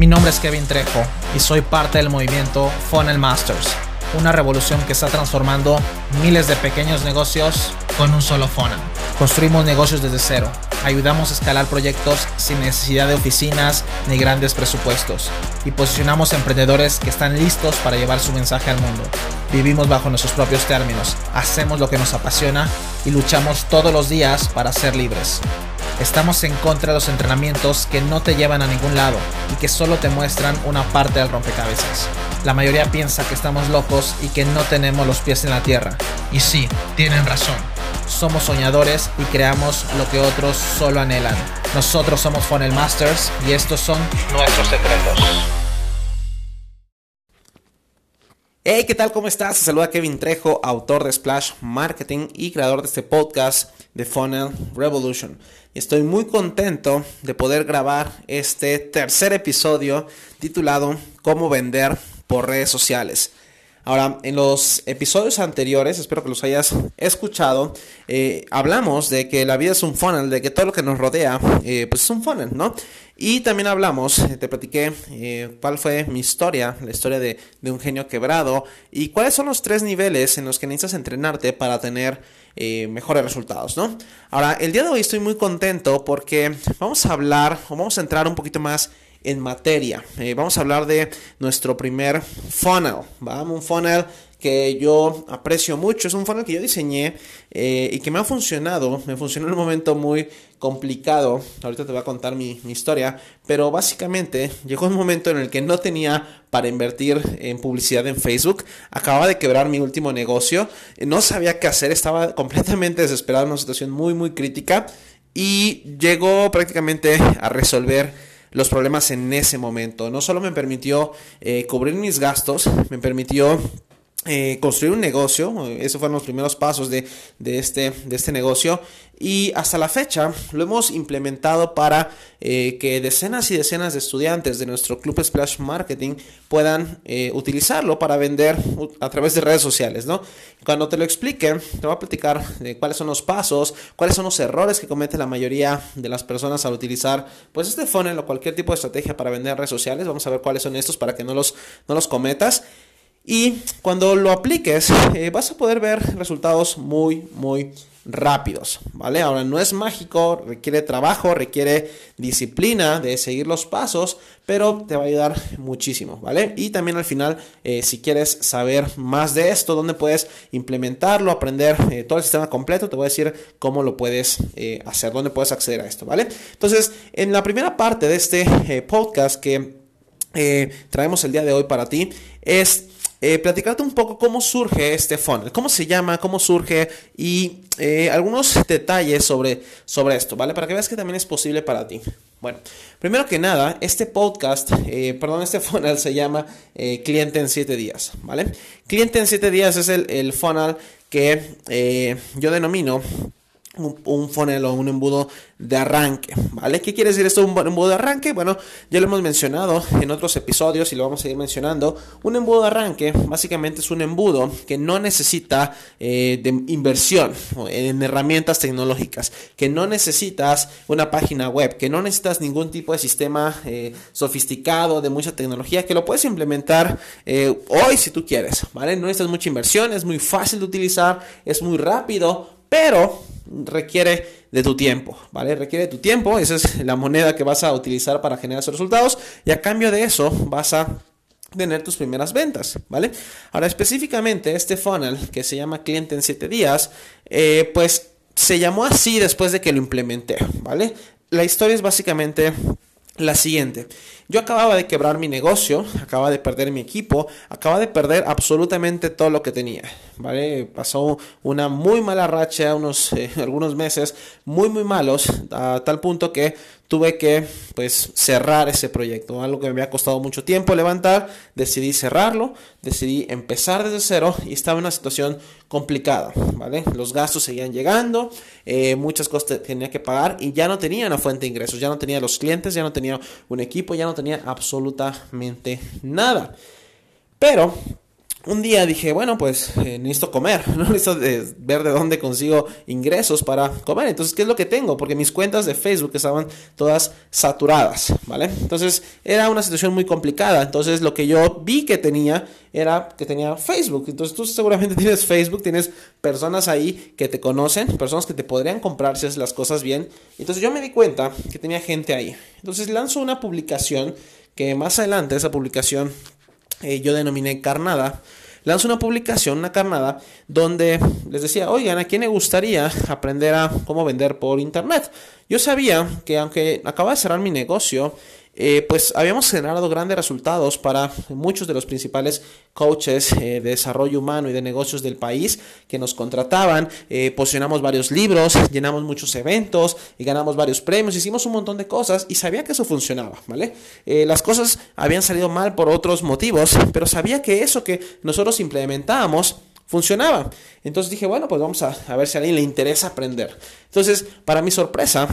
Mi nombre es Kevin Trejo y soy parte del movimiento Funnel Masters, una revolución que está transformando miles de pequeños negocios con un solo funnel. Construimos negocios desde cero, ayudamos a escalar proyectos sin necesidad de oficinas ni grandes presupuestos y posicionamos emprendedores que están listos para llevar su mensaje al mundo. Vivimos bajo nuestros propios términos, hacemos lo que nos apasiona y luchamos todos los días para ser libres. Estamos en contra de los entrenamientos que no te llevan a ningún lado y que solo te muestran una parte del rompecabezas. La mayoría piensa que estamos locos y que no tenemos los pies en la tierra. Y sí, tienen razón. Somos soñadores y creamos lo que otros solo anhelan. Nosotros somos Funnel Masters y estos son nuestros secretos. Hey, ¿qué tal? ¿Cómo estás? Te saluda Kevin Trejo, autor de Splash Marketing y creador de este podcast de Funnel Revolution. Estoy muy contento de poder grabar este tercer episodio titulado Cómo vender por redes sociales. Ahora, en los episodios anteriores, espero que los hayas escuchado, eh, hablamos de que la vida es un funnel, de que todo lo que nos rodea, eh, pues es un funnel, ¿no? Y también hablamos, eh, te platiqué cuál fue mi historia, la historia de, un genio quebrado y cuáles son los tres niveles en los que necesitas entrenarte para tener mejores resultados, ¿no? Ahora, el día de hoy estoy muy contento porque vamos a hablar o vamos a entrar un poquito más en materia. Eh, vamos a hablar de nuestro primer funnel, ¿vamos? Un funnel que yo aprecio mucho, es un funnel que yo diseñé eh, y que me ha funcionado, me funcionó en un momento muy complicado, ahorita te voy a contar mi, historia, pero básicamente llegó un momento en el que no tenía para invertir en publicidad en Facebook, acababa de quebrar mi último negocio, no sabía qué hacer, estaba completamente desesperado en una situación muy muy crítica. Y llegó prácticamente a resolver los problemas en ese momento. No solo me permitió eh, cubrir mis gastos, me permitió eh, construir un negocio, esos fueron los primeros pasos de, este, de este negocio y hasta la fecha lo hemos implementado para eh, que decenas y decenas de estudiantes de nuestro Club Splash Marketing puedan eh, utilizarlo para vender a través de redes sociales, ¿no? Cuando te lo explique, te voy a platicar de cuáles son los pasos, cuáles son los errores que comete la mayoría de las personas al utilizar pues este funnel o cualquier tipo de estrategia para vender redes sociales, vamos a ver cuáles son estos para que no los, no los cometas. Y cuando lo apliques, eh, vas a poder ver resultados muy, muy rápidos, ¿vale? Ahora no es mágico, requiere trabajo, requiere disciplina de seguir los pasos, pero te va a ayudar muchísimo, ¿vale? Y también al final, eh, si quieres saber más de esto, dónde puedes implementarlo, aprender eh, todo el sistema completo, te voy a decir cómo lo puedes hacer, dónde puedes acceder a esto, ¿vale? Entonces, en la primera parte de este podcast que traemos el día de hoy para ti, es eh, platicarte un poco cómo surge este funnel, cómo se llama, cómo surge y eh, algunos detalles sobre, sobre esto, ¿vale? Para que veas que también es posible para ti. Bueno, primero que nada, este podcast, eh, perdón, este funnel se llama Cliente en 7 días, ¿vale? Cliente en 7 días es el, el funnel que yo denomino un, funnel o un embudo de arranque, ¿vale? ¿Qué quiere decir esto, un embudo de arranque? Bueno, ya lo hemos mencionado en otros episodios y lo vamos a ir mencionando. Un embudo de arranque básicamente es un embudo que no necesita eh, de inversión en herramientas tecnológicas, que no necesitas una página web, que no necesitas ningún tipo de sistema eh, sofisticado de mucha tecnología, que lo puedes implementar eh, hoy si tú quieres, ¿vale? No necesitas mucha inversión, es muy fácil de utilizar, es muy rápido, pero requiere de tu tiempo, ¿vale? Requiere de tu tiempo, esa es la moneda que vas a utilizar para generar esos resultados y a cambio de eso vas a tener tus primeras ventas, ¿vale? Ahora específicamente este funnel que se llama cliente en 7 días, eh, pues se llamó así después de que lo implementé, ¿vale? La historia es básicamente la siguiente. Yo acababa de quebrar mi negocio, acababa de perder mi equipo, acababa de perder absolutamente todo lo que tenía, ¿vale? Pasó una muy mala racha, unos eh, algunos meses muy muy malos, a tal punto que tuve que pues cerrar ese proyecto, algo que me había costado mucho tiempo levantar, decidí cerrarlo, decidí empezar desde cero y estaba en una situación complicada, ¿vale? Los gastos seguían llegando, eh, muchas cosas tenía que pagar y ya no tenía una fuente de ingresos, ya no tenía los clientes, ya no tenía un equipo, ya no tenía absolutamente nada. Pero un día dije, bueno, pues eh, necesito comer, ¿no? Necesito ver de dónde consigo ingresos para comer. Entonces, ¿qué es lo que tengo? Porque mis cuentas de Facebook estaban todas saturadas, ¿vale? Entonces, era una situación muy complicada. Entonces, lo que yo vi que tenía era que tenía Facebook. Entonces, tú seguramente tienes Facebook, tienes personas ahí que te conocen, personas que te podrían comprar si haces las cosas bien. Entonces, yo me di cuenta que tenía gente ahí. Entonces, lanzo una publicación que más adelante esa publicación eh, yo denominé carnada, lanzo una publicación, una carnada, donde les decía, oigan, ¿a quién le gustaría aprender a cómo vender por internet? Yo sabía que aunque acaba de cerrar mi negocio, eh, pues habíamos generado grandes resultados para muchos de los principales coaches eh, de desarrollo humano y de negocios del país que nos contrataban, eh, posicionamos varios libros, llenamos muchos eventos y ganamos varios premios, hicimos un montón de cosas y sabía que eso funcionaba, ¿vale? las cosas habían salido mal por otros motivos, pero sabía que eso que nosotros implementábamos funcionaba. Entonces dije, bueno, pues vamos a, a ver si a alguien le interesa aprender. Entonces, para mi sorpresa,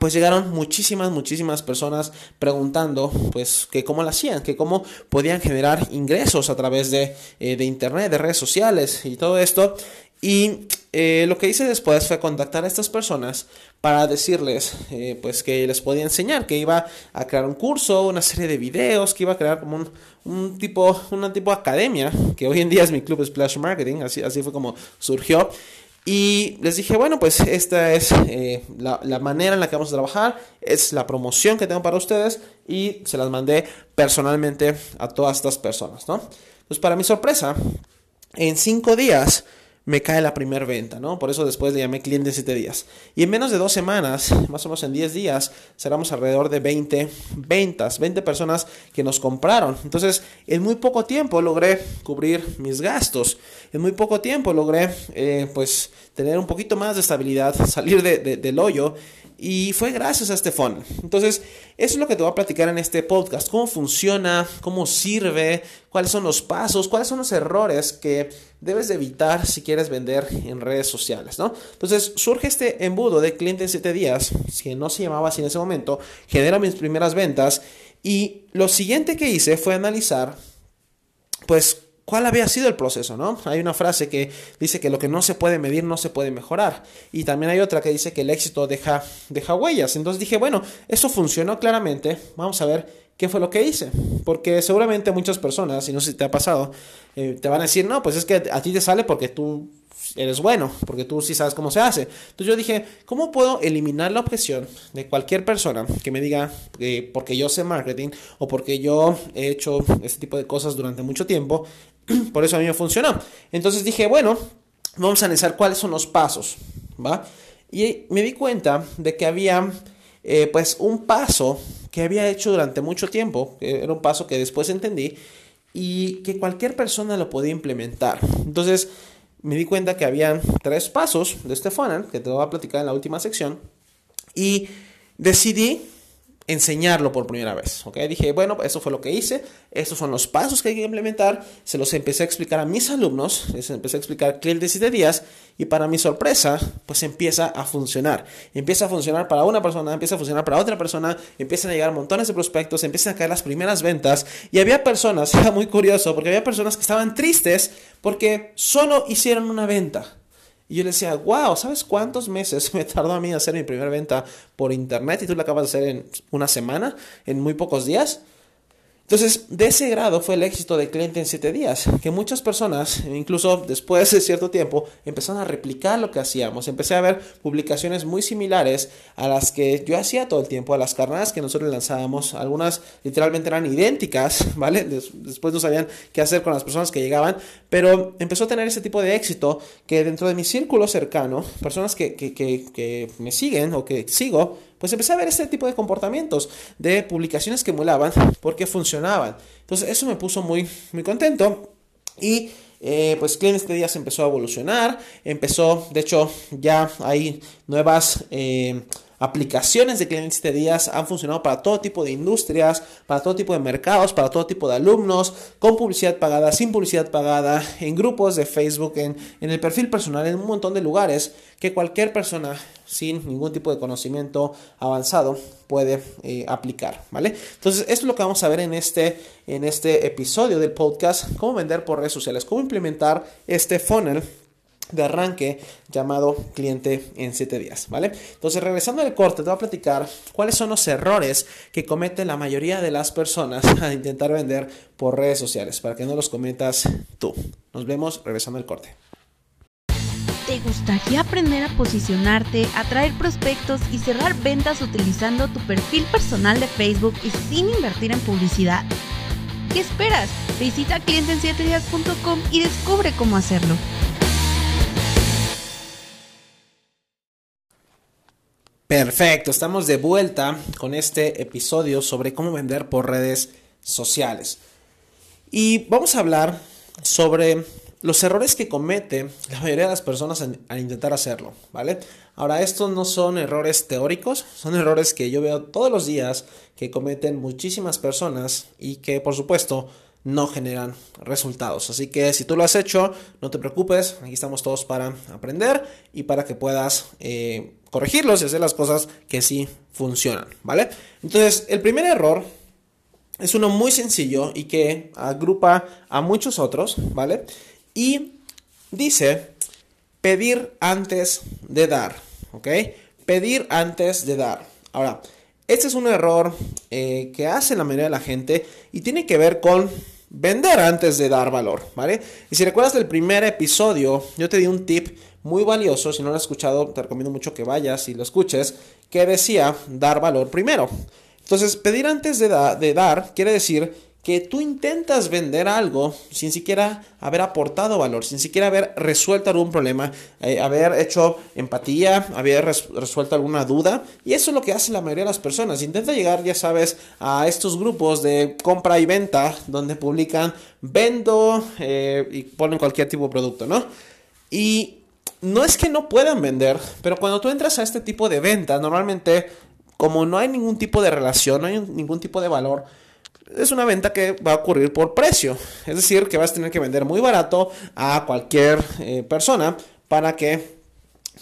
pues llegaron muchísimas, muchísimas personas preguntando, pues, que cómo lo hacían, que cómo podían generar ingresos a través de, eh, de internet, de redes sociales y todo esto. Y eh, lo que hice después fue contactar a estas personas para decirles, eh, pues, que les podía enseñar, que iba a crear un curso, una serie de videos, que iba a crear como un, un tipo, una tipo academia, que hoy en día es mi club Splash Marketing, así, así fue como surgió. Y les dije, bueno, pues esta es eh, la, la, manera en la que vamos a trabajar, es la promoción que tengo para ustedes y se las mandé personalmente a todas estas personas, ¿no? Pues para mi sorpresa, en cinco días me cae la primera venta, ¿no? Por eso después le llamé cliente de 7 días. Y en menos de dos semanas, más o menos en 10 días, cerramos alrededor de 20 ventas, 20 personas que nos compraron. Entonces, en muy poco tiempo logré cubrir mis gastos. En muy poco tiempo logré, eh, pues, tener un poquito más de estabilidad, salir de, del hoyo y fue gracias a este funnel. Entonces, eso es lo que te voy a platicar en este podcast. Cómo funciona, cómo sirve, cuáles son los pasos, cuáles son los errores que debes de evitar si quieres vender en redes sociales, ¿no? Entonces, surge este embudo de cliente en 7 días, que no se llamaba así en ese momento, genera mis primeras ventas y lo siguiente que hice fue analizar, pues, cuál había sido el proceso, ¿no? Hay una frase que dice que lo que no se puede medir no se puede mejorar. Y también hay otra que dice que el éxito deja, deja huellas. Entonces dije, bueno, eso funcionó claramente. Vamos a ver qué fue lo que hice. Porque seguramente muchas personas, y no sé si te ha pasado, eh, te van a decir, no, pues es que a ti te sale porque tú eres bueno, porque tú sí sabes cómo se hace. Entonces yo dije, ¿cómo puedo eliminar la objeción de cualquier persona que me diga eh, porque yo sé marketing o porque yo he hecho este tipo de cosas durante mucho tiempo Por eso a mí me funcionó. Entonces dije, bueno, vamos a analizar cuáles son los pasos, ¿va? Y me di cuenta de que había, eh, pues, un paso que había hecho durante mucho tiempo, era un paso que después entendí, y que cualquier persona lo podía implementar. Entonces, me di cuenta que habían tres pasos de funnel, que te voy a platicar en la última sección, y decidí enseñarlo por primera vez. ¿ok? Dije, bueno, eso fue lo que hice, estos son los pasos que hay que implementar, se los empecé a explicar a mis alumnos, les empecé a explicar clientes de 7 días y para mi sorpresa, pues empieza a funcionar. Empieza a funcionar para una persona, empieza a funcionar para otra persona, empiezan a llegar montones de prospectos, empiezan a caer las primeras ventas y había personas, era muy curioso, porque había personas que estaban tristes porque solo hicieron una venta. Y yo le decía, wow, ¿sabes cuántos meses me tardó a mí hacer mi primera venta por internet y tú la acabas de hacer en una semana, en muy pocos días? Entonces, de ese grado fue el éxito de cliente en 7 días, que muchas personas, incluso después de cierto tiempo, empezaron a replicar lo que hacíamos. Empecé a ver publicaciones muy similares a las que yo hacía todo el tiempo, a las carnadas que nosotros lanzábamos. Algunas literalmente eran idénticas, ¿vale? Después no sabían qué hacer con las personas que llegaban, pero empezó a tener ese tipo de éxito que dentro de mi círculo cercano, personas que, que, que, me siguen o que sigo, pues empecé a ver este tipo de comportamientos, de publicaciones que emulaban porque funcionaban. Entonces eso me puso muy, muy contento y eh, pues Clean este día se empezó a evolucionar, empezó, de hecho ya hay nuevas... Eh, aplicaciones de clientes 7 días han funcionado para todo tipo de industrias, para todo tipo de mercados, para todo tipo de alumnos, con publicidad pagada, sin publicidad pagada, en grupos de Facebook, en, en el perfil personal, en un montón de lugares que cualquier persona sin ningún tipo de conocimiento avanzado puede eh, aplicar, ¿vale? Entonces, esto es lo que vamos a ver en este, en este episodio del podcast, cómo vender por redes sociales, cómo implementar este funnel de arranque llamado cliente en 7 días, ¿vale? Entonces, regresando al corte, te voy a platicar cuáles son los errores que cometen la mayoría de las personas al intentar vender por redes sociales, para que no los cometas tú. Nos vemos regresando al corte. ¿Te gustaría aprender a posicionarte, atraer prospectos y cerrar ventas utilizando tu perfil personal de Facebook y sin invertir en publicidad? ¿Qué esperas? Visita clienten7días.com y descubre cómo hacerlo. Perfecto, estamos de vuelta con este episodio sobre cómo vender por redes sociales. Y vamos a hablar sobre los errores que comete la mayoría de las personas al intentar hacerlo, ¿vale? Ahora, estos no son errores teóricos, son errores que yo veo todos los días que cometen muchísimas personas y que, por supuesto, no generan resultados. Así que si tú lo has hecho, no te preocupes, aquí estamos todos para aprender y para que puedas eh, corregirlos y hacer las cosas que sí funcionan, ¿vale? Entonces, el primer error es uno muy sencillo y que agrupa a muchos otros, ¿vale? Y dice pedir antes de dar, ¿ok? Pedir antes de dar. Ahora, este es un error eh, que hace la mayoría de la gente y tiene que ver con vender antes de dar valor, ¿vale? Y si recuerdas del primer episodio, yo te di un tip muy valioso, si no lo has escuchado, te recomiendo mucho que vayas y lo escuches, que decía dar valor primero. Entonces, pedir antes de, de dar quiere decir que tú intentas vender algo sin siquiera haber aportado valor, sin siquiera haber resuelto algún problema, eh, haber hecho empatía, haber resuelto alguna duda. Y eso es lo que hace la mayoría de las personas. Intenta llegar, ya sabes, a estos grupos de compra y venta donde publican vendo eh, y ponen cualquier tipo de producto, ¿no? Y no es que no puedan vender, pero cuando tú entras a este tipo de venta, normalmente, como no hay ningún tipo de relación, no hay ningún tipo de valor, es una venta que va a ocurrir por precio. Es decir, que vas a tener que vender muy barato a cualquier eh, persona para que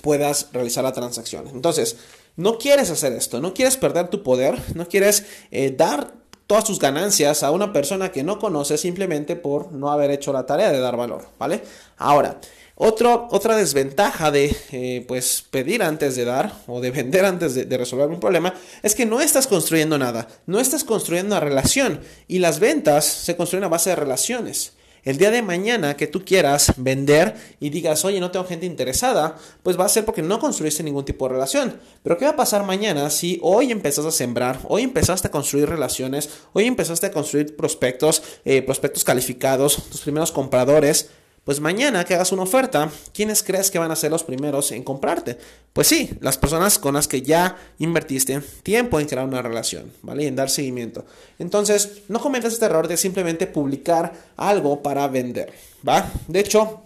puedas realizar la transacción. Entonces, no quieres hacer esto, no quieres perder tu poder, no quieres eh, dar todas tus ganancias a una persona que no conoces simplemente por no haber hecho la tarea de dar valor, ¿vale? Ahora, otra desventaja de eh, pues pedir antes de dar o de vender antes de, resolver un problema es que no estás construyendo nada, no estás construyendo una relación y las ventas se construyen a base de relaciones. El día de mañana que tú quieras vender y digas, oye, no tengo gente interesada, pues va a ser porque no construiste ningún tipo de relación. Pero ¿qué va a pasar mañana si hoy empezaste a sembrar, hoy empezaste a construir relaciones, hoy empezaste a construir prospectos, eh, prospectos calificados, tus primeros compradores? Pues mañana que hagas una oferta, ¿quiénes crees que van a ser los primeros en comprarte? Pues sí, las personas con las que ya invertiste tiempo en crear una relación, ¿vale? Y en dar seguimiento. Entonces, no cometas este error de simplemente publicar algo para vender, ¿va? De hecho,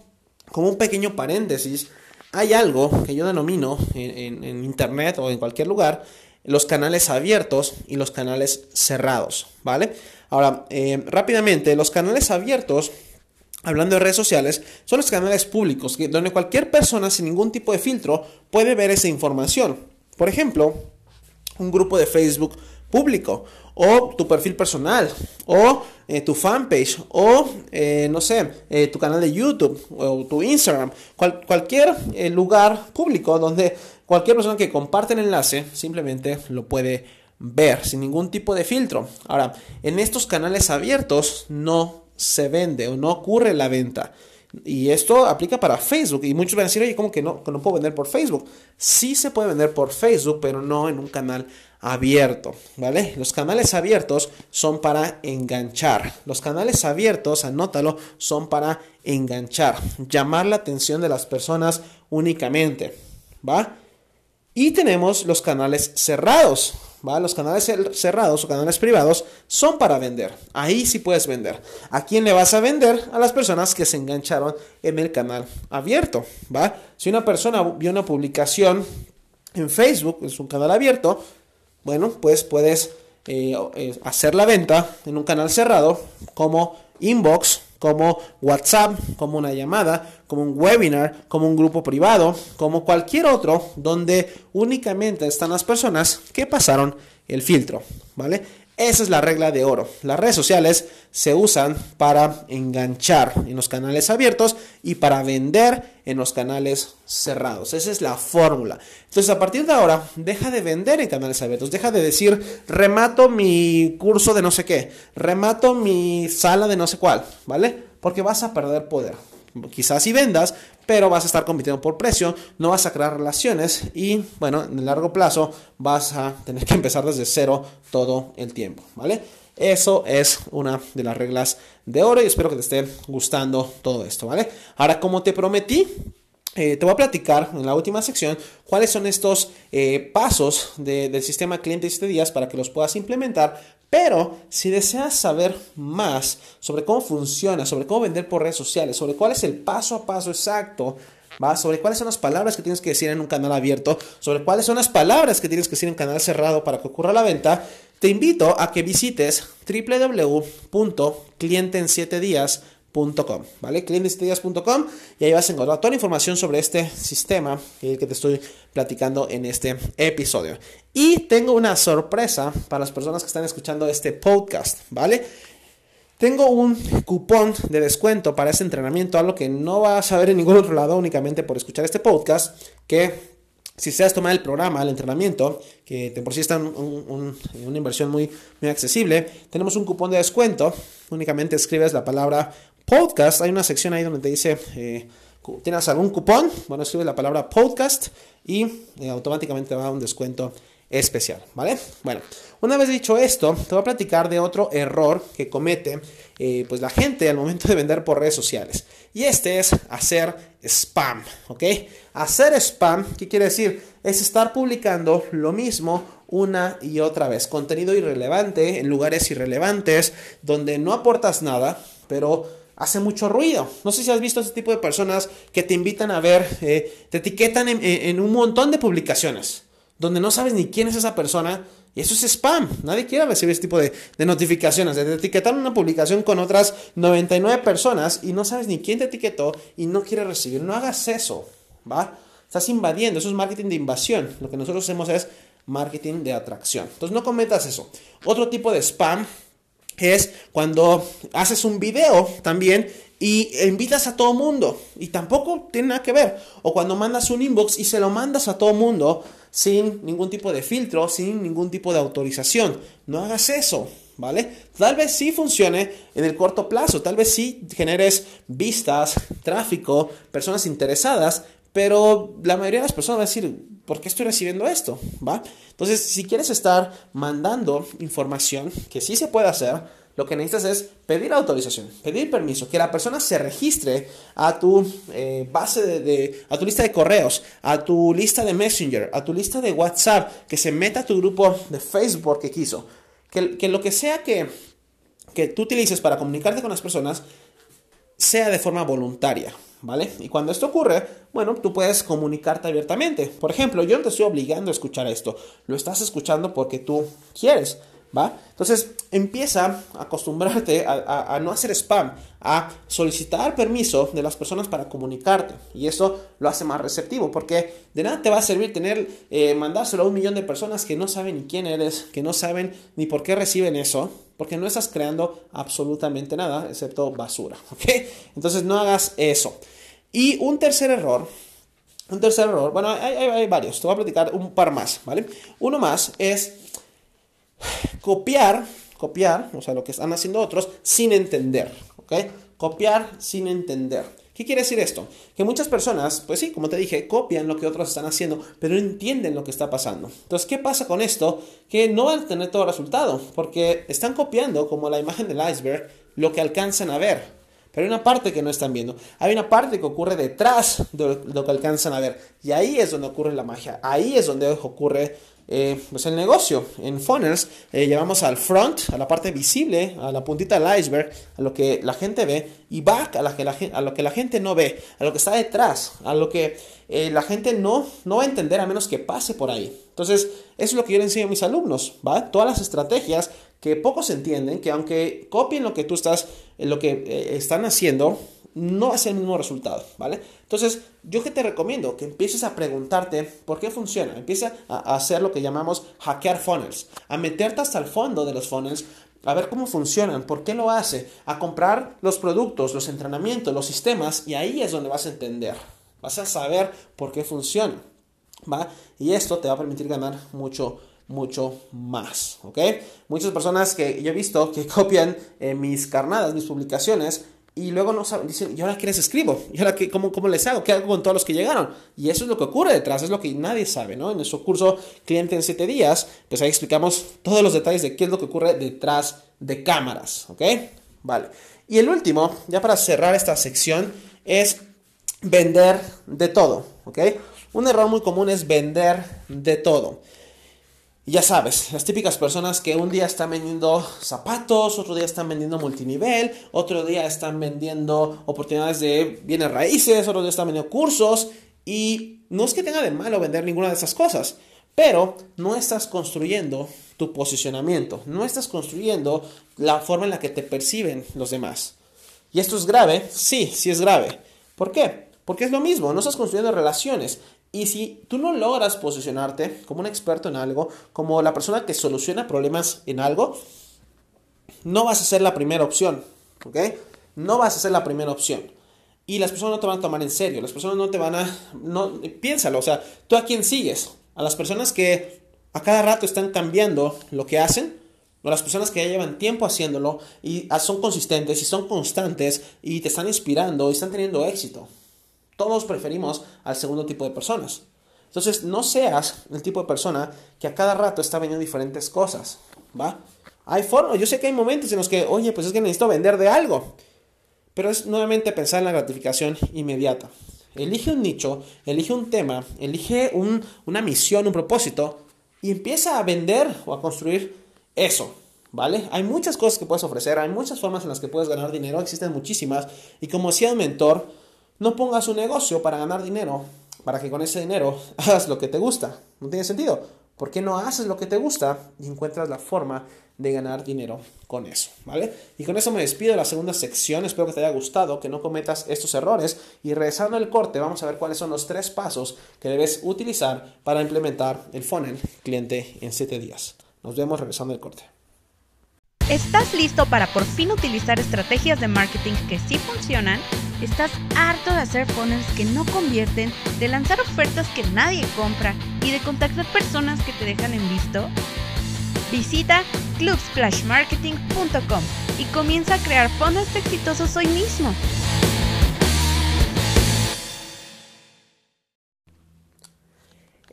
como un pequeño paréntesis, hay algo que yo denomino en, internet o en cualquier lugar, los canales abiertos y los canales cerrados, ¿vale? Ahora, eh, rápidamente, los canales abiertos hablando de redes sociales, son los canales públicos, donde cualquier persona sin ningún tipo de filtro puede ver esa información. Por ejemplo, un grupo de Facebook público, o tu perfil personal, o eh, tu fanpage, o eh, no sé, eh, tu canal de YouTube, o tu Instagram, cualquier lugar público donde cualquier persona que comparte el enlace simplemente lo puede ver sin ningún tipo de filtro. Ahora, en estos canales abiertos no se vende o no ocurre la venta. Y esto aplica para Facebook. Y muchos van a decir, oye, ¿cómo que no, que no puedo vender por Facebook? Sí se puede vender por Facebook, pero no en un canal abierto, ¿vale? Los canales abiertos son para enganchar. Los canales abiertos, anótalo, son para enganchar, llamar la atención de las personas únicamente, ¿va? Y tenemos los canales cerrados. Los canales cerrados o canales privados son para vender. Ahí sí puedes vender. ¿A quién le vas a vender? A las personas que se engancharon en el canal abierto, ¿va? Si una persona vio una publicación en Facebook, es un canal abierto, bueno, pues puedes eh, eh, hacer la venta en un canal cerrado como inbox, como WhatsApp, como una llamada, como un webinar, como un grupo privado, como cualquier otro donde únicamente están las personas que pasaron el filtro, ¿vale? Esa es la regla de oro. Las redes sociales se usan para enganchar en los canales abiertos y para vender en los canales cerrados. Esa es la fórmula. Entonces, a partir de ahora, deja de vender en canales abiertos. Deja de decir, remato mi curso de no sé qué, remato mi sala de no sé cuál, ¿vale? Porque vas a perder poder. Quizás si vendas, pero vas a estar compitiendo por precio, no vas a crear relaciones y, bueno, en el largo plazo vas a tener que empezar desde cero todo el tiempo, ¿vale? Eso es una de las reglas de oro y espero que te esté gustando todo esto, ¿vale? Ahora, como te prometí, eh, te voy a platicar en la última sección cuáles son estos eh, pasos del sistema cliente 7 días para que los puedas implementar. Pero si deseas saber más sobre cómo funciona, sobre cómo vender por redes sociales, sobre cuál es el paso a paso exacto, sobre cuáles son las palabras que tienes que decir en un canal abierto, sobre cuáles son las palabras que tienes que decir en un canal cerrado para que ocurra la venta, te invito a que visites www.clienteen7días.com ¿vale? clientesdias.com y ahí vas a encontrar toda la información sobre este sistema que te estoy platicando en este episodio. Y tengo una sorpresa para las personas que están escuchando este podcast, ¿vale? Tengo un cupón de descuento para este entrenamiento, algo que no vas a ver en ningún otro lado únicamente por escuchar este podcast, que si deseas tomar el programa, el entrenamiento, que por sí está en una inversión muy, muy accesible, tenemos un cupón de descuento. Únicamente escribes la palabra podcast, hay una sección ahí donde te dice, eh, ¿tienes algún cupón? Bueno, escribe la palabra podcast y eh, automáticamente te va a un descuento especial, ¿vale? Bueno, una vez dicho esto, te voy a platicar de otro error que comete eh, pues la gente al momento de vender por redes sociales. Y este es hacer spam, ¿ok? Hacer spam, ¿qué quiere decir? Es estar publicando lo mismo una y otra vez. Contenido irrelevante en lugares irrelevantes, donde no aportas nada, pero hace mucho ruido. No sé si has visto ese tipo de personas que te invitan a ver, eh, te etiquetan en, un montón de publicaciones, donde no sabes ni quién es esa persona. Y eso es spam. Nadie quiere recibir ese tipo de, notificaciones. Te etiquetan una publicación con otras 99 personas y no sabes ni quién te etiquetó y no quiere recibir. No hagas eso, ¿va? Estás invadiendo. Eso es marketing de invasión. Lo que nosotros hacemos es marketing de atracción. Entonces no cometas eso. Otro tipo de spam es cuando haces un video también y invitas a todo mundo y tampoco tiene nada que ver. O cuando mandas un inbox y se lo mandas a todo mundo sin ningún tipo de filtro, sin ningún tipo de autorización. No hagas eso, ¿vale? Tal vez sí funcione en el corto plazo, tal vez sí generes vistas, tráfico, personas interesadas, pero la mayoría de las personas va a decir, ¿por qué estoy recibiendo esto? ¿Va? Entonces, si quieres estar mandando información, que sí se puede hacer, lo que necesitas es pedir autorización, pedir permiso, que la persona se registre a tu eh, base de, a tu lista de correos, a tu lista de Messenger, a tu lista de WhatsApp, que se meta a tu grupo de Facebook que quiso. Que, que lo que sea que, que tú utilices para comunicarte con las personas sea de forma voluntaria. ¿Vale? Y cuando esto ocurre, bueno, tú puedes comunicarte abiertamente. Por ejemplo, yo no te estoy obligando a escuchar esto, lo estás escuchando porque tú quieres. ¿Va? Entonces empieza a acostumbrarte a, no hacer spam, a solicitar permiso de las personas para comunicarte. Y eso lo hace más receptivo, porque de nada te va a servir tener, eh, mandárselo a un millón de personas que no saben ni quién eres, que no saben ni por qué reciben eso, porque no estás creando absolutamente nada, excepto basura. ¿Ok? Entonces no hagas eso. Y un tercer error un tercer error, bueno, hay, hay, varios, te voy a platicar un par más, ¿vale? Uno más es copiar, copiar, o sea, lo que están haciendo otros sin entender, ¿ok? Copiar sin entender. ¿Qué quiere decir esto? Que muchas personas, pues sí, como te dije, copian lo que otros están haciendo, pero no entienden lo que está pasando. Entonces, ¿qué pasa con esto? Que no van a tener todo el resultado, porque están copiando, como la imagen del iceberg, lo que alcanzan a ver. Pero hay una parte que no están viendo. Hay una parte que ocurre detrás de lo que alcanzan a ver. Y ahí es donde ocurre la magia. Ahí es donde ocurre eh, pues el negocio. En funnels eh, llevamos al front, a la parte visible, a la puntita del iceberg, a lo que la gente ve, y back, a, la que la, a lo que la gente no ve, a lo que está detrás, a lo que eh, la gente no, no va a entender a menos que pase por ahí. Entonces, eso es lo que yo le enseño a mis alumnos, ¿va? Todas las estrategias que pocos entienden, que aunque copien lo que tú estás, lo que están haciendo, no ser el mismo resultado, ¿vale? Entonces, yo que te recomiendo que empieces a preguntarte por qué funciona, empieza a hacer lo que llamamos hackear funnels, a meterte hasta el fondo de los funnels, a ver cómo funcionan, por qué lo hace, a comprar los productos, los entrenamientos, los sistemas, y ahí es donde vas a entender, vas a saber por qué funciona, ¿va? Y esto te va a permitir ganar mucho mucho más, ¿ok? Muchas personas que yo he visto que copian eh, mis carnadas, mis publicaciones, y luego no saben, dicen, ¿y ahora qué les escribo? ¿Y ahora qué, cómo, cómo les hago? ¿Qué hago con todos los que llegaron? Y eso es lo que ocurre detrás, es lo que nadie sabe, ¿no? En nuestro curso Cliente en 7 días, pues ahí explicamos todos los detalles de qué es lo que ocurre detrás de cámaras, ¿ok? Vale. Y el último, ya para cerrar esta sección, es vender de todo, ¿ok? Un error muy común es vender de todo. Ya sabes, las típicas personas que un día están vendiendo zapatos, otro día están vendiendo multinivel, otro día están vendiendo oportunidades de bienes raíces, otro día están vendiendo cursos. Y no es que tenga de malo vender ninguna de esas cosas, pero no estás construyendo tu posicionamiento, no estás construyendo la forma en la que te perciben los demás. ¿Y esto es grave? Sí, sí es grave. ¿Por qué? Porque es lo mismo, no estás construyendo relaciones. Y si tú no logras posicionarte como un experto en algo, como la persona que soluciona problemas en algo, no vas a ser la primera opción, ¿ok? No vas a ser la primera opción. Y las personas no te van a tomar en serio, las personas no te van a... No, piénsalo, o sea, ¿tú a quién sigues? ¿A las personas que a cada rato están cambiando lo que hacen? ¿O las personas que ya llevan tiempo haciéndolo y son consistentes y son constantes y te están inspirando y están teniendo éxito? Todos preferimos al segundo tipo de personas. Entonces, no seas el tipo de persona que a cada rato está vendiendo diferentes cosas, ¿va? Hay formas, yo sé que hay momentos en los que, oye, pues es que necesito vender de algo. Pero es nuevamente pensar en la gratificación inmediata. Elige un nicho, elige un tema, elige una misión, un propósito y empieza a vender o a construir eso, ¿vale? Hay muchas cosas que puedes ofrecer, hay muchas formas en las que puedes ganar dinero, existen muchísimas. Y como decía el mentor, no pongas un negocio para ganar dinero, para que con ese dinero hagas lo que te gusta. No tiene sentido. ¿Por qué no haces lo que te gusta y encuentras la forma de ganar dinero con eso? ¿Vale? Y con eso me despido de la segunda sección. Espero que te haya gustado, que no cometas estos errores. Y regresando al corte, vamos a ver cuáles son los tres pasos que debes utilizar para implementar el funnel cliente en 7 días. Nos vemos regresando al corte. ¿Estás listo para por fin utilizar estrategias de marketing que sí funcionan? ¿Estás harto de hacer funnels que no convierten, de lanzar ofertas que nadie compra y de contactar personas que te dejan en visto? Visita clubsplashmarketing.com y comienza a crear funnels exitosos hoy mismo.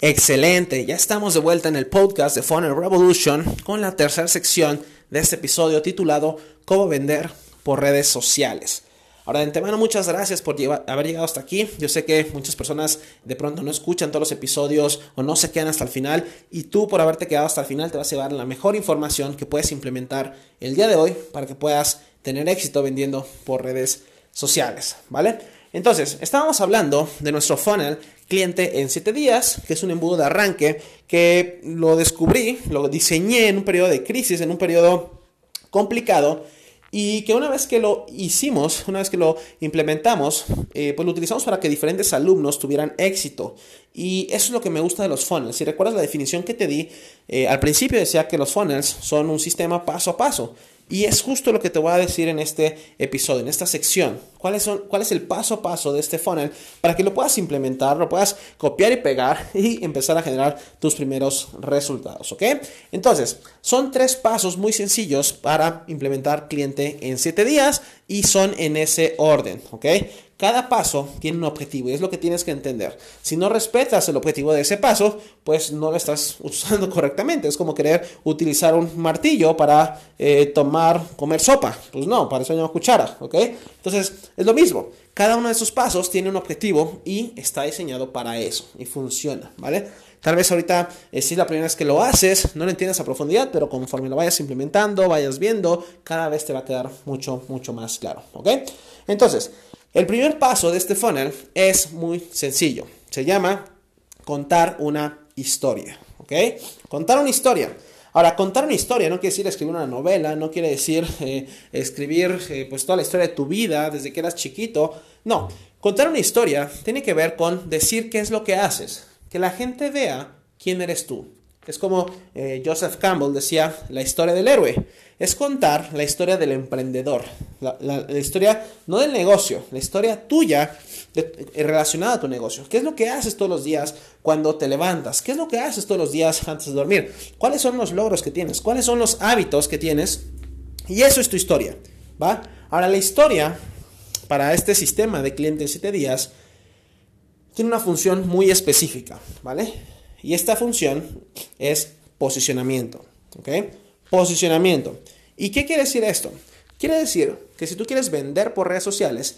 Excelente, ya estamos de vuelta en el podcast de Funnel Revolution con la tercera sección de este episodio titulado Cómo vender por redes sociales. Ahora, de antemano, muchas gracias por haber llegado hasta aquí. Yo sé que muchas personas de pronto no escuchan todos los episodios o no se quedan hasta el final y tú por haberte quedado hasta el final te vas a llevar la mejor información que puedes implementar el día de hoy para que puedas tener éxito vendiendo por redes sociales, ¿vale? Entonces, estábamos hablando de nuestro funnel cliente en 7 días, que es un embudo de arranque que lo descubrí, lo diseñé en un periodo de crisis, en un periodo complicado. Y que una vez que lo hicimos, una vez que lo implementamos, eh, pues lo utilizamos para que diferentes alumnos tuvieran éxito. Y eso es lo que me gusta de los funnels. Si recuerdas la definición que te di, eh, al principio decía que los funnels son un sistema paso a paso. Y es justo lo que te voy a decir en este episodio, en esta sección. ¿Cuál son, ¿Cuál es el paso a paso de este funnel para que lo puedas implementar, lo puedas copiar y pegar y empezar a generar tus primeros resultados? ¿Ok? Entonces, son tres pasos muy sencillos para implementar cliente en 7 días y son en ese orden. ¿Ok? Cada paso tiene un objetivo y es lo que tienes que entender. Si no respetas el objetivo de ese paso, pues no lo estás usando correctamente. Es como querer utilizar un martillo para eh, tomar, comer sopa. Pues no, para eso hay una cuchara, ¿ok? Entonces, es lo mismo. cada uno de esos pasos tiene un objetivo y está diseñado para eso y funciona, ¿vale? Tal vez ahorita eh, si es la primera vez que lo haces, no lo entiendes a profundidad, pero conforme lo vayas implementando, vayas viendo, cada vez te va a quedar mucho, mucho más claro, ¿ok? Entonces, el primer paso de este funnel es muy sencillo. Se llama contar una historia, ¿ok? Contar una historia. Ahora, contar una historia no quiere decir escribir una novela, no quiere decir eh, escribir eh, pues toda la historia de tu vida desde que eras chiquito. No, contar una historia tiene que ver con decir qué es lo que haces, que la gente vea quién eres tú. Es como eh, Joseph Campbell decía, la historia del héroe. Es contar la historia del emprendedor, la, historia no del negocio, la historia tuya relacionada a tu negocio. ¿Qué es lo que haces todos los días cuando te levantas? ¿Qué es lo que haces todos los días antes de dormir? ¿Cuáles son los logros que tienes? ¿Cuáles son los hábitos que tienes? Y eso es tu historia, ¿va? Ahora la historia para este sistema de clientes en 7 días tiene una función muy específica, ¿vale? Y esta función es posicionamiento, ¿ok? Posicionamiento. ¿Y qué quiere decir esto? Quiere decir que si tú quieres vender por redes sociales,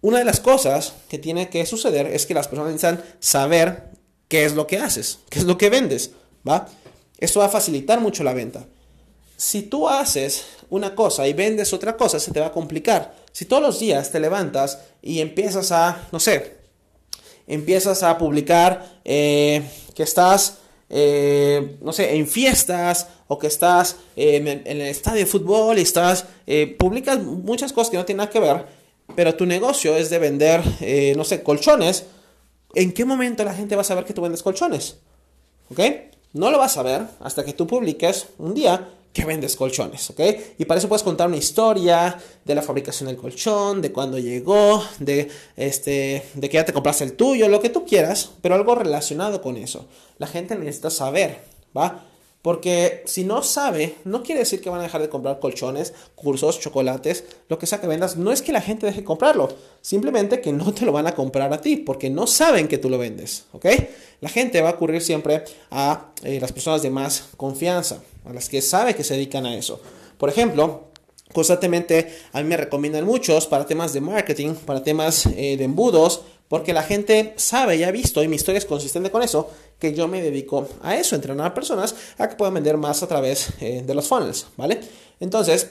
una de las cosas que tiene que suceder es que las personas necesitan saber qué es lo que haces, qué es lo que vendes, ¿va? Esto va a facilitar mucho la venta. Si tú haces una cosa y vendes otra cosa, se te va a complicar. Si todos los días te levantas y empiezas a, no sé, empiezas a publicar eh, que estás, eh, no sé, en fiestas o que estás en, el estadio de fútbol y estás, eh, publicas muchas cosas que no tienen nada que ver, pero tu negocio es de vender, no sé, colchones, ¿en qué momento la gente va a saber que tú vendes colchones? ¿Ok? No lo vas a ver hasta que tú publiques un día que vendes colchones, ¿ok? Y para eso puedes contar una historia de la fabricación del colchón, de cuándo llegó, de, este, de que ya te compraste el tuyo, lo que tú quieras, pero algo relacionado con eso. La gente necesita saber, ¿va? Porque si no sabe, no quiere decir que van a dejar de comprar colchones, cursos, chocolates, lo que sea que vendas. No es que la gente deje de comprarlo, simplemente que no te lo van a comprar a ti porque no saben que tú lo vendes, ¿ok? La gente va a ocurrir siempre a eh, las personas de más confianza, a las que sabe que se dedican a eso. Por ejemplo, constantemente a mí me recomiendan muchos para temas de marketing, para temas eh, de embudos, porque la gente sabe y ha visto, y mi historia es consistente con eso, que yo me dedico a eso, entrenar a personas a que puedan vender más a través eh, de los funnels, ¿vale? Entonces,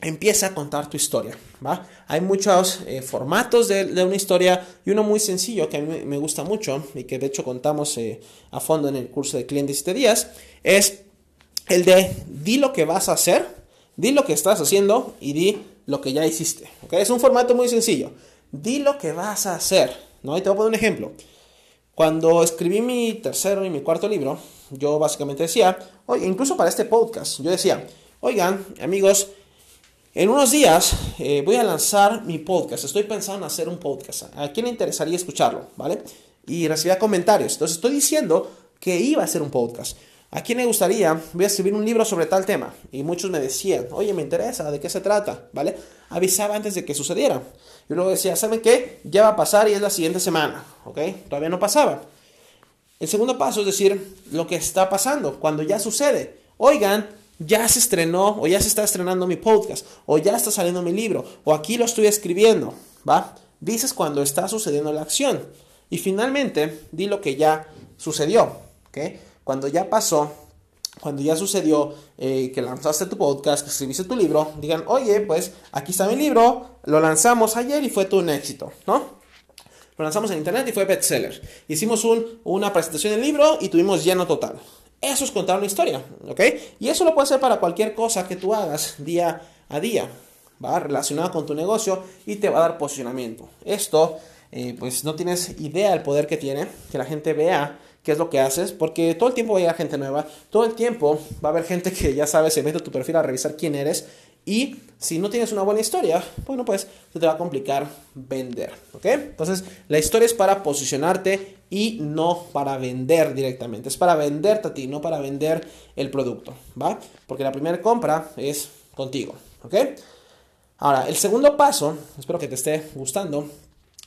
empieza a contar tu historia, ¿va? Hay muchos eh, formatos de, una historia y uno muy sencillo que a mí me gusta mucho y que de hecho contamos eh, a fondo en el curso de clientes 7 días, es el de di lo que vas a hacer, di lo que estás haciendo y di lo que ya hiciste, ¿ok? Es un formato muy sencillo. Di lo que vas a hacer. ¿No? Y te voy a poner un ejemplo. Cuando escribí mi tercero y mi cuarto libro, yo básicamente decía, oye, incluso para este podcast, yo decía, oigan, amigos, en unos días eh, voy a lanzar mi podcast. Estoy pensando en hacer un podcast. ¿A quién le interesaría escucharlo? ¿Vale? Y recibía comentarios. Entonces estoy diciendo que iba a hacer un podcast. ¿A quién le gustaría? Voy a escribir un libro sobre tal tema. Y muchos me decían, oye, me interesa, ¿de qué se trata? ¿Vale? Avisaba antes de que sucediera. Y luego decía, ¿saben qué? Ya va a pasar y es la siguiente semana. ¿Ok? Todavía no pasaba. El segundo paso es decir lo que está pasando, cuando ya sucede. Oigan, ya se estrenó o ya se está estrenando mi podcast o ya está saliendo mi libro o aquí lo estoy escribiendo. ¿Va? Dices cuando está sucediendo la acción. Y finalmente, di lo que ya sucedió. ¿Ok? cuando ya pasó, cuando ya sucedió eh, que lanzaste tu podcast, que escribiste tu libro, digan, oye, pues aquí está mi libro, lo lanzamos ayer y fue todo un éxito, ¿no? Lo lanzamos en internet y fue bestseller. Hicimos un, una presentación del libro y tuvimos lleno total. Eso es contar una historia, ¿ok? Y eso lo puedes hacer para cualquier cosa que tú hagas día a día, ¿va? Relacionado con tu negocio y te va a dar posicionamiento. Esto, eh, pues no tienes idea del poder que tiene, que la gente vea qué es lo que haces, porque todo el tiempo va a llegar gente nueva, todo el tiempo va a haber gente que ya sabe, se mete a tu perfil a revisar quién eres y si no tienes una buena historia, bueno, pues se te va a complicar vender, ¿ok? Entonces, la historia es para posicionarte y no para vender directamente, es para venderte a ti, no para vender el producto, ¿va? Porque la primera compra es contigo, ¿ok? Ahora, el segundo paso, espero que te esté gustando,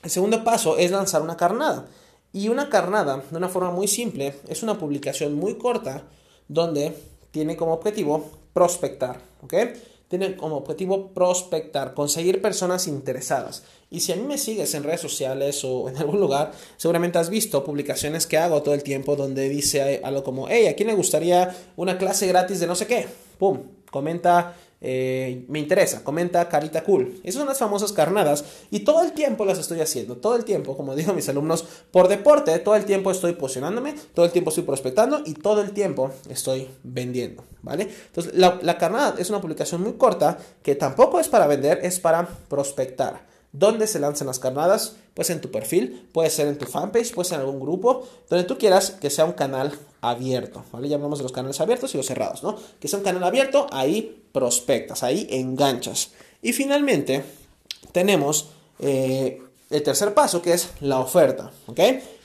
el segundo paso es lanzar una carnada. Y una carnada, de una forma muy simple, es una publicación muy corta donde tiene como objetivo prospectar. ¿ok? tiene como objetivo prospectar, conseguir personas interesadas. Y si a mí me sigues en redes sociales o en algún lugar, seguramente has visto publicaciones que hago todo el tiempo donde dice algo como, hey, ¿a quién le gustaría una clase gratis de no sé qué? ¡Pum! Comenta eh, me interesa, comenta carita cool. Esas son las famosas carnadas y todo el tiempo las estoy haciendo, todo el tiempo, como digo a mis alumnos, por deporte, todo el tiempo estoy posicionándome, todo el tiempo estoy prospectando y todo el tiempo estoy vendiendo, ¿vale? Entonces, la, la carnada es una publicación muy corta que tampoco es para vender, es para prospectar. ¿Dónde se lanzan las carnadas? Pues en tu perfil, puede ser en tu fanpage, puede ser en algún grupo, donde tú quieras que sea un canal abierto, ¿vale? Ya hablamos de los canales abiertos y los cerrados, ¿no? Que sea un canal abierto, ahí prospectas, ahí enganchas. Y finalmente tenemos eh, el tercer paso, que es la oferta, ¿ok?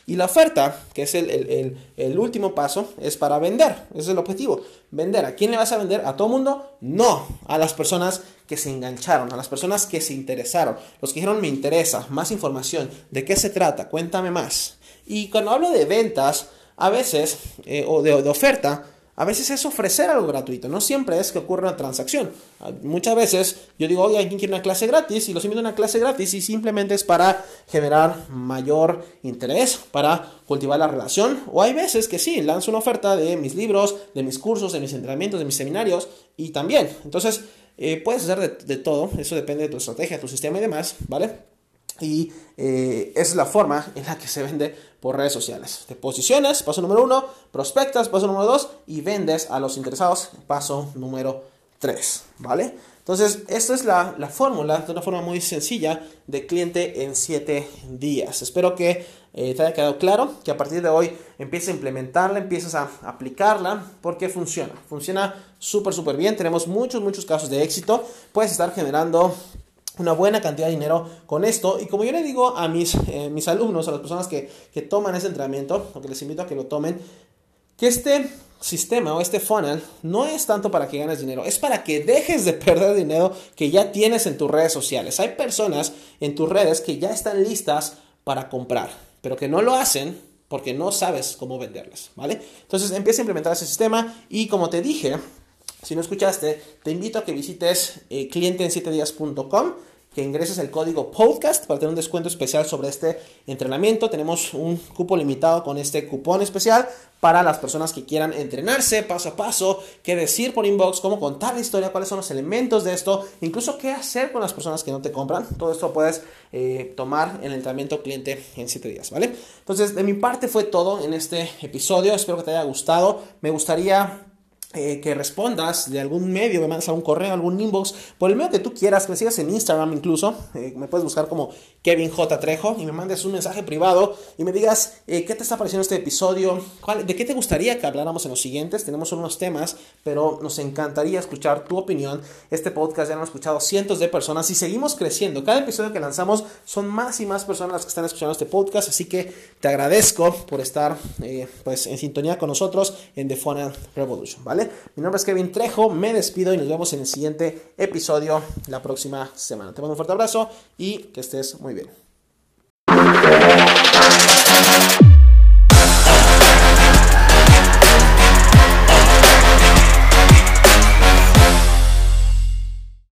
Y la oferta, que es el, último paso, es para vender. Ese es el objetivo. Vender. ¿A quién le vas a vender? ¿A todo mundo? No. A las personas que se engancharon, a las personas que se interesaron. Los que dijeron me interesa, más información. ¿De qué se trata? Cuéntame más. Y cuando hablo de ventas, a veces, eh, o de oferta, a veces es ofrecer algo gratuito, no siempre es que ocurra una transacción. Ah, muchas veces yo digo, oye, ¿alguien quiere una clase gratis? Y los invito a una clase gratis y simplemente es para generar mayor interés, para cultivar la relación. O hay veces que sí, lanzo una oferta de mis libros, de mis cursos, de mis entrenamientos, de mis seminarios y también. Entonces, eh, puedes hacer de, de todo, eso depende de tu estrategia, tu sistema y demás, ¿vale? Y eh, es la forma en la que se vende por redes sociales. Te posicionas, paso número uno, prospectas, paso número dos, y vendes a los interesados, paso número tres, ¿vale? Entonces, esta es la, fórmula, de una forma muy sencilla, de cliente en 7 días. Espero que eh, te haya quedado claro, que a partir de hoy empieces a implementarla, empieces a aplicarla, porque funciona. Funciona súper, súper bien. Tenemos muchos, muchos casos de éxito. Puedes estar generando una buena cantidad de dinero con esto. Y como yo le digo a mis, eh, mis alumnos, a las personas que, toman ese entrenamiento, o que les invito a que lo tomen, que este sistema o este funnel no es tanto para que ganes dinero, es para que dejes de perder dinero que ya tienes en tus redes sociales. Hay personas en tus redes que ya están listas para comprar, pero que no lo hacen porque no sabes cómo venderles, ¿vale? Entonces empieza a implementar ese sistema y como te dije, si no escuchaste, te invito a que visites eh, clienteen7días.com que ingreses el código podcast para tener un descuento especial sobre este entrenamiento. Tenemos un cupo limitado con este cupón especial para las personas que quieran entrenarse paso a paso, qué decir por inbox, cómo contar la historia, cuáles son los elementos de esto, incluso qué hacer con las personas que no te compran. Todo esto puedes eh, tomar en el entrenamiento cliente en 7 días, ¿vale? Entonces, de mi parte fue todo en este episodio. Espero que te haya gustado. Me gustaría eh, que respondas de algún medio, me mandas algún correo, algún inbox, por el medio que tú quieras, que me sigas en Instagram incluso, eh, me puedes buscar como Kevin J. Trejo y me mandes un mensaje privado y me digas eh, qué te está pareciendo este episodio, de qué te gustaría que habláramos en los siguientes. Tenemos unos temas, pero nos encantaría escuchar tu opinión. Este podcast ya lo han escuchado cientos de personas y seguimos creciendo. Cada episodio que lanzamos son más y más personas las que están escuchando este podcast, así que te agradezco por estar pues, en sintonía con nosotros en The Funnel Revolution, ¿vale? Mi nombre es Kevin Trejo, me despido y nos vemos en el siguiente episodio la próxima semana. Te mando un fuerte abrazo y que estés muy bien.